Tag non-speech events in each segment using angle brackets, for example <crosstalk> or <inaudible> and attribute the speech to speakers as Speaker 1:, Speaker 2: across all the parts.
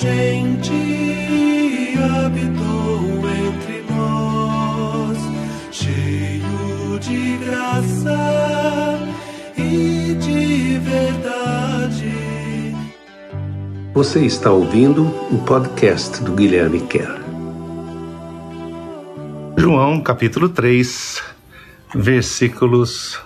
Speaker 1: gente habitou entre nós, cheio de graça e de verdade.
Speaker 2: Você está ouvindo o podcast do Guilherme Kerr.
Speaker 3: João capítulo 3, versículos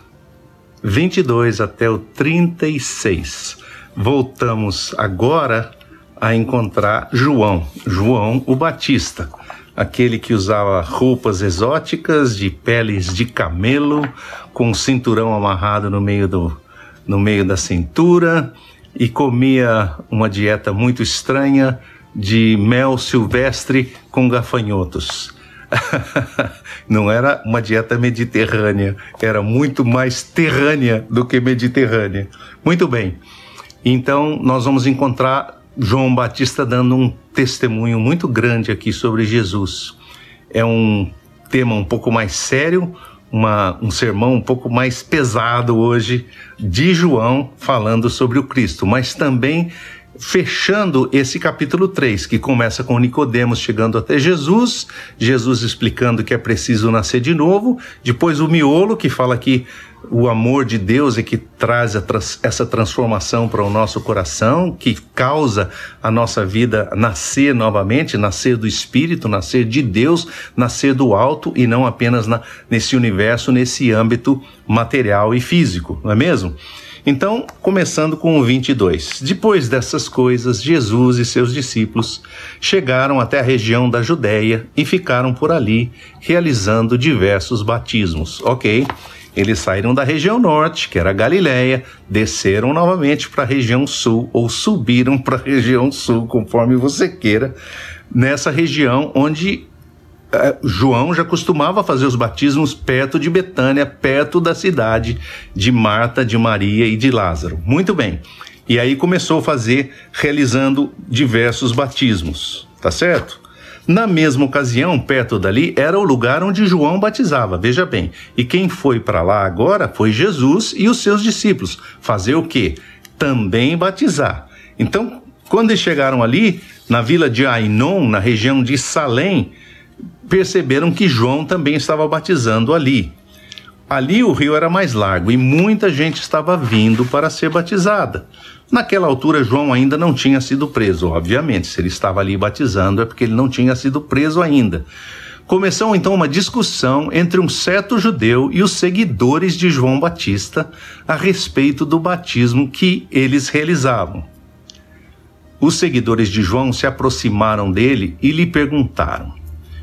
Speaker 3: 22 até o 36. Voltamos agora a encontrar João, João o Batista, aquele que usava roupas exóticas de peles de camelo, com um cinturão amarrado no meio, do, no meio da cintura e comia uma dieta muito estranha de mel silvestre com gafanhotos. <laughs> Não era uma dieta mediterrânea, era muito mais terrânea do que mediterrânea. Muito bem. Então, nós vamos encontrar João Batista dando um testemunho muito grande aqui sobre Jesus. É um tema um pouco mais sério, uma, um sermão um pouco mais pesado hoje de João falando sobre o Cristo, mas também fechando esse capítulo 3, que começa com Nicodemos chegando até Jesus, Jesus explicando que é preciso nascer de novo, depois o miolo que fala que o amor de Deus é que traz essa transformação para o nosso coração, que causa a nossa vida nascer novamente, nascer do Espírito, nascer de Deus, nascer do alto e não apenas na, nesse universo, nesse âmbito material e físico, não é mesmo? Então, começando com o 22. Depois dessas coisas, Jesus e seus discípulos chegaram até a região da Judéia e ficaram por ali, realizando diversos batismos. Ok? Eles saíram da região norte, que era Galiléia, desceram novamente para a região sul, ou subiram <laughs> para a região sul, conforme você queira, nessa região onde João já costumava fazer os batismos perto de Betânia, perto da cidade de Marta, de Maria e de Lázaro. Muito bem. E aí começou a fazer, realizando diversos batismos, tá certo? Na mesma ocasião, perto dali, era o lugar onde João batizava, veja bem. E quem foi para lá agora foi Jesus e os seus discípulos. Fazer o quê? Também batizar. Então, quando eles chegaram ali, na vila de Ainon, na região de Salém, perceberam que João também estava batizando ali. Ali o rio era mais largo e muita gente estava vindo para ser batizada. Naquela altura, João ainda não tinha sido preso, obviamente. Se ele estava ali batizando, é porque ele não tinha sido preso ainda. Começou então uma discussão entre um certo judeu e os seguidores de João Batista a respeito do batismo que eles realizavam. Os seguidores de João se aproximaram dele e lhe perguntaram: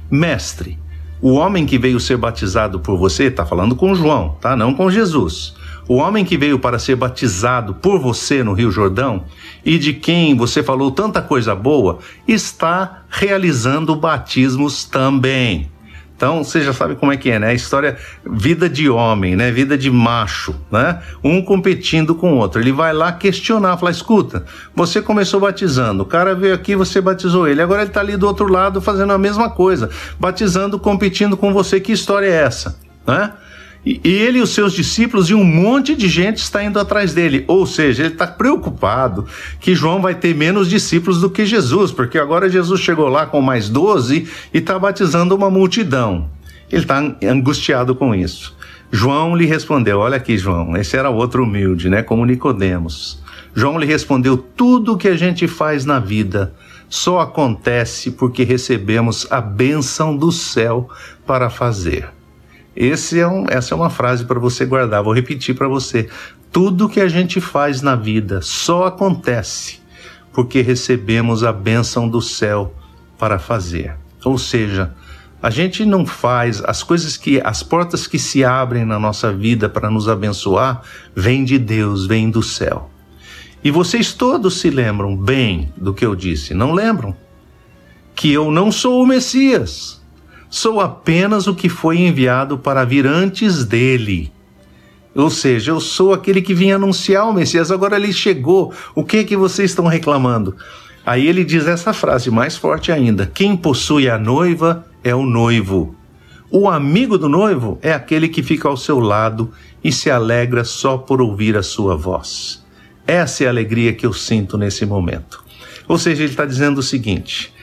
Speaker 3: Mestre, o homem que veio ser batizado por você, está falando com João, tá? Não com Jesus. O homem que veio para ser batizado por você no Rio Jordão e de quem você falou tanta coisa boa, está realizando batismos também. Então, você já sabe como é que é, né? A história, vida de homem, né? Vida de macho, né? Um competindo com o outro. Ele vai lá questionar, falar, escuta, você começou batizando, o cara veio aqui, você batizou ele, agora ele está ali do outro lado fazendo a mesma coisa, batizando, competindo com você, que história é essa, né? E ele e os seus discípulos e um monte de gente está indo atrás dele. Ou seja, ele está preocupado que João vai ter menos discípulos do que Jesus, porque agora Jesus chegou lá com mais doze e está batizando uma multidão. Ele está angustiado com isso. João lhe respondeu: Olha aqui, João, esse era outro humilde, né? Como Nicodemos. João lhe respondeu: Tudo que a gente faz na vida só acontece porque recebemos a bênção do céu para fazer. Esse é um, essa é uma frase para você guardar. Vou repetir para você. Tudo que a gente faz na vida só acontece porque recebemos a bênção do céu para fazer. Ou seja, a gente não faz as coisas que as portas que se abrem na nossa vida para nos abençoar, vêm de Deus, vêm do céu. E vocês todos se lembram bem do que eu disse, não lembram? Que eu não sou o Messias Sou apenas o que foi enviado para vir antes dele. Ou seja, eu sou aquele que vinha anunciar o Messias, agora ele chegou. O que é que vocês estão reclamando? Aí ele diz essa frase mais forte ainda: Quem possui a noiva é o noivo. O amigo do noivo é aquele que fica ao seu lado e se alegra só por ouvir a sua voz. Essa é a alegria que eu sinto nesse momento. Ou seja, ele está dizendo o seguinte: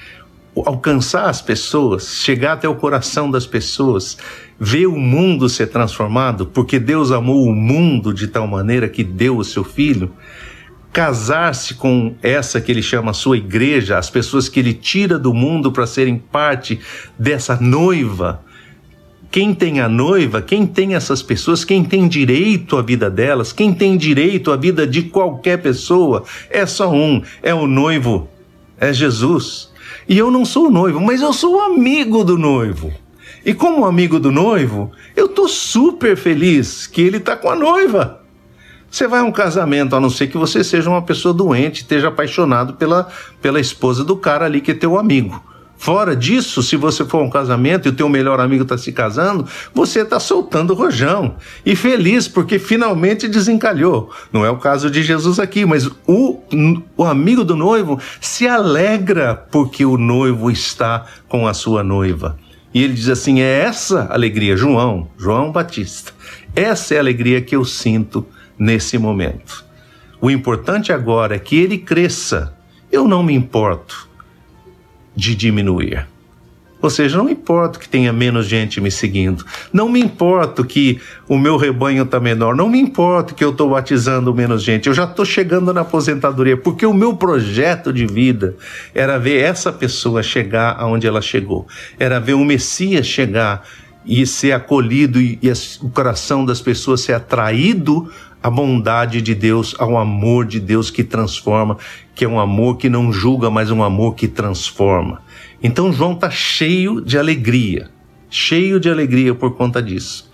Speaker 3: alcançar as pessoas, chegar até o coração das pessoas, ver o mundo ser transformado, porque Deus amou o mundo de tal maneira que deu o seu filho, casar-se com essa que ele chama sua igreja, as pessoas que ele tira do mundo para serem parte dessa noiva. Quem tem a noiva, quem tem essas pessoas, quem tem direito à vida delas, quem tem direito à vida de qualquer pessoa, é só um, é o noivo, é Jesus. E eu não sou o noivo, mas eu sou o amigo do noivo. E como amigo do noivo, eu tô super feliz que ele tá com a noiva. Você vai a um casamento, a não ser que você seja uma pessoa doente, esteja apaixonado pela, pela esposa do cara ali que é teu amigo. Fora disso, se você for a um casamento e o teu melhor amigo está se casando, você está soltando o rojão. E feliz porque finalmente desencalhou. Não é o caso de Jesus aqui, mas o, o amigo do noivo se alegra porque o noivo está com a sua noiva. E ele diz assim: é essa alegria, João, João Batista, essa é a alegria que eu sinto nesse momento. O importante agora é que ele cresça. Eu não me importo de diminuir. Ou seja, não importa que tenha menos gente me seguindo, não me importa que o meu rebanho está menor, não me importa que eu estou batizando menos gente, eu já estou chegando na aposentadoria, porque o meu projeto de vida era ver essa pessoa chegar aonde ela chegou, era ver o Messias chegar e ser acolhido e, o coração das pessoas ser atraído à bondade de Deus, ao amor de Deus que transforma, que é um amor que não julga, mas um amor que transforma. Então João está cheio de alegria, cheio de alegria por conta disso.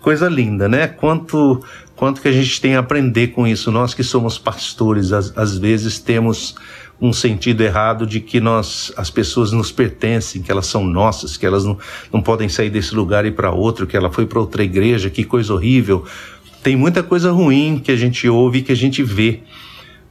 Speaker 3: Coisa linda, né? Quanto, quanto que a gente tem a aprender com isso. Nós que somos pastores, às, às vezes temos um sentido errado de que nós, as pessoas nos pertencem, que elas são nossas, que elas não, não podem sair desse lugar e ir para outro, que ela foi para outra igreja, que coisa horrível. Tem muita coisa ruim que a gente ouve e que a gente vê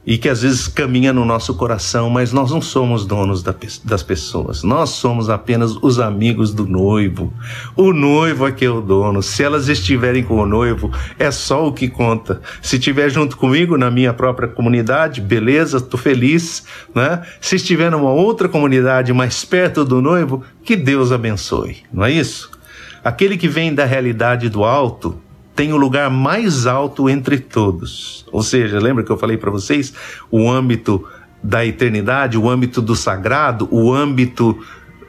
Speaker 3: e que às vezes caminha no nosso coração, mas nós não somos donos das pessoas, nós somos apenas os amigos do noivo. O noivo é que é o dono. Se elas estiverem com o noivo, é só o que conta. Se estiver junto comigo na minha própria comunidade, beleza, estou feliz, né? Se estiver numa outra comunidade mais perto do noivo, que Deus abençoe, não é isso? Aquele que vem da realidade do alto, tem o lugar mais alto entre todos. Ou seja, lembra que eu falei para vocês o âmbito da eternidade, o âmbito do sagrado, o âmbito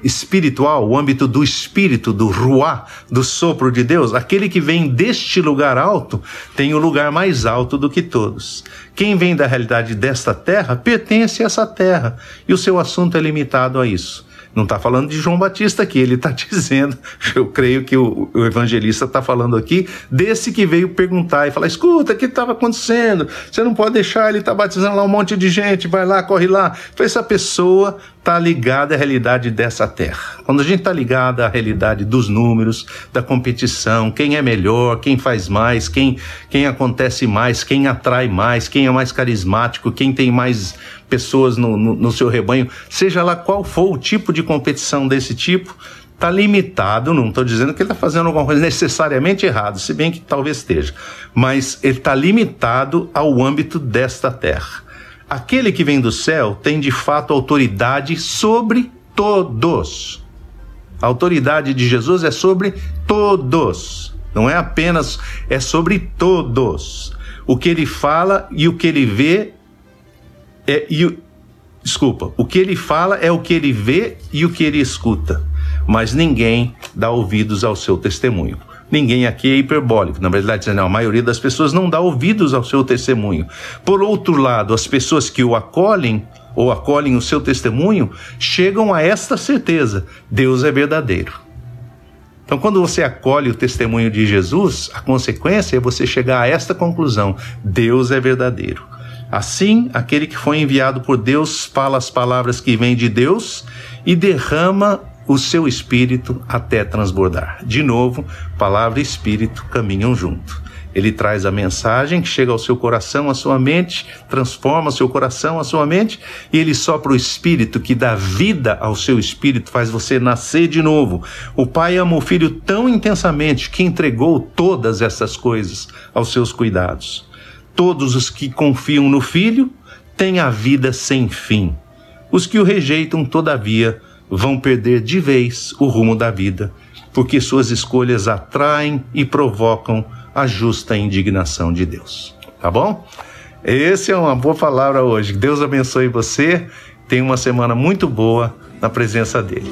Speaker 3: espiritual, o âmbito do espírito, do ruá, do sopro de Deus, aquele que vem deste lugar alto tem o lugar mais alto do que todos. Quem vem da realidade desta terra pertence a essa terra e o seu assunto é limitado a isso. Não está falando de João Batista aqui, ele está <laughs> dizendo, eu creio que o, o evangelista está falando aqui, desse que veio perguntar e falar: escuta, o que estava acontecendo? Você não pode deixar, ele está batizando lá um monte de gente, vai lá, corre lá. Então, essa pessoa está ligada à realidade dessa terra. Quando a gente está ligado à realidade dos números, da competição, quem é melhor, quem faz mais, quem, quem acontece mais, quem atrai mais, quem é mais carismático, quem tem mais pessoas no, no, no seu rebanho, seja lá qual for o tipo de competição desse tipo, está limitado, não estou dizendo que ele está fazendo alguma coisa necessariamente errada, se bem que talvez esteja, mas ele está limitado ao âmbito desta terra. Aquele que vem do céu tem de fato autoridade sobre todos. A autoridade de Jesus é sobre todos, não é apenas, é sobre todos. O que ele fala e o que ele vê é, e, desculpa, o que ele fala é o que ele vê e o que ele escuta, mas ninguém dá ouvidos ao seu testemunho. Ninguém aqui é hiperbólico. Na verdade, não, a maioria das pessoas não dá ouvidos ao seu testemunho. Por outro lado, as pessoas que o acolhem ou acolhem o seu testemunho chegam a esta certeza: Deus é verdadeiro. Então, quando você acolhe o testemunho de Jesus, a consequência é você chegar a esta conclusão: Deus é verdadeiro. Assim, aquele que foi enviado por Deus fala as palavras que vêm de Deus e derrama o seu espírito até transbordar. De novo, palavra e espírito caminham junto. Ele traz a mensagem que chega ao seu coração, à sua mente, transforma seu coração, a sua mente, e ele sopra o espírito que dá vida ao seu espírito, faz você nascer de novo. O pai ama o filho tão intensamente que entregou todas essas coisas aos seus cuidados. Todos os que confiam no Filho têm a vida sem fim. Os que o rejeitam, todavia, vão perder de vez o rumo da vida, porque suas escolhas atraem e provocam a justa indignação de Deus. Tá bom? Essa é uma boa palavra hoje. Deus abençoe você. Tenha uma semana muito boa na presença dele.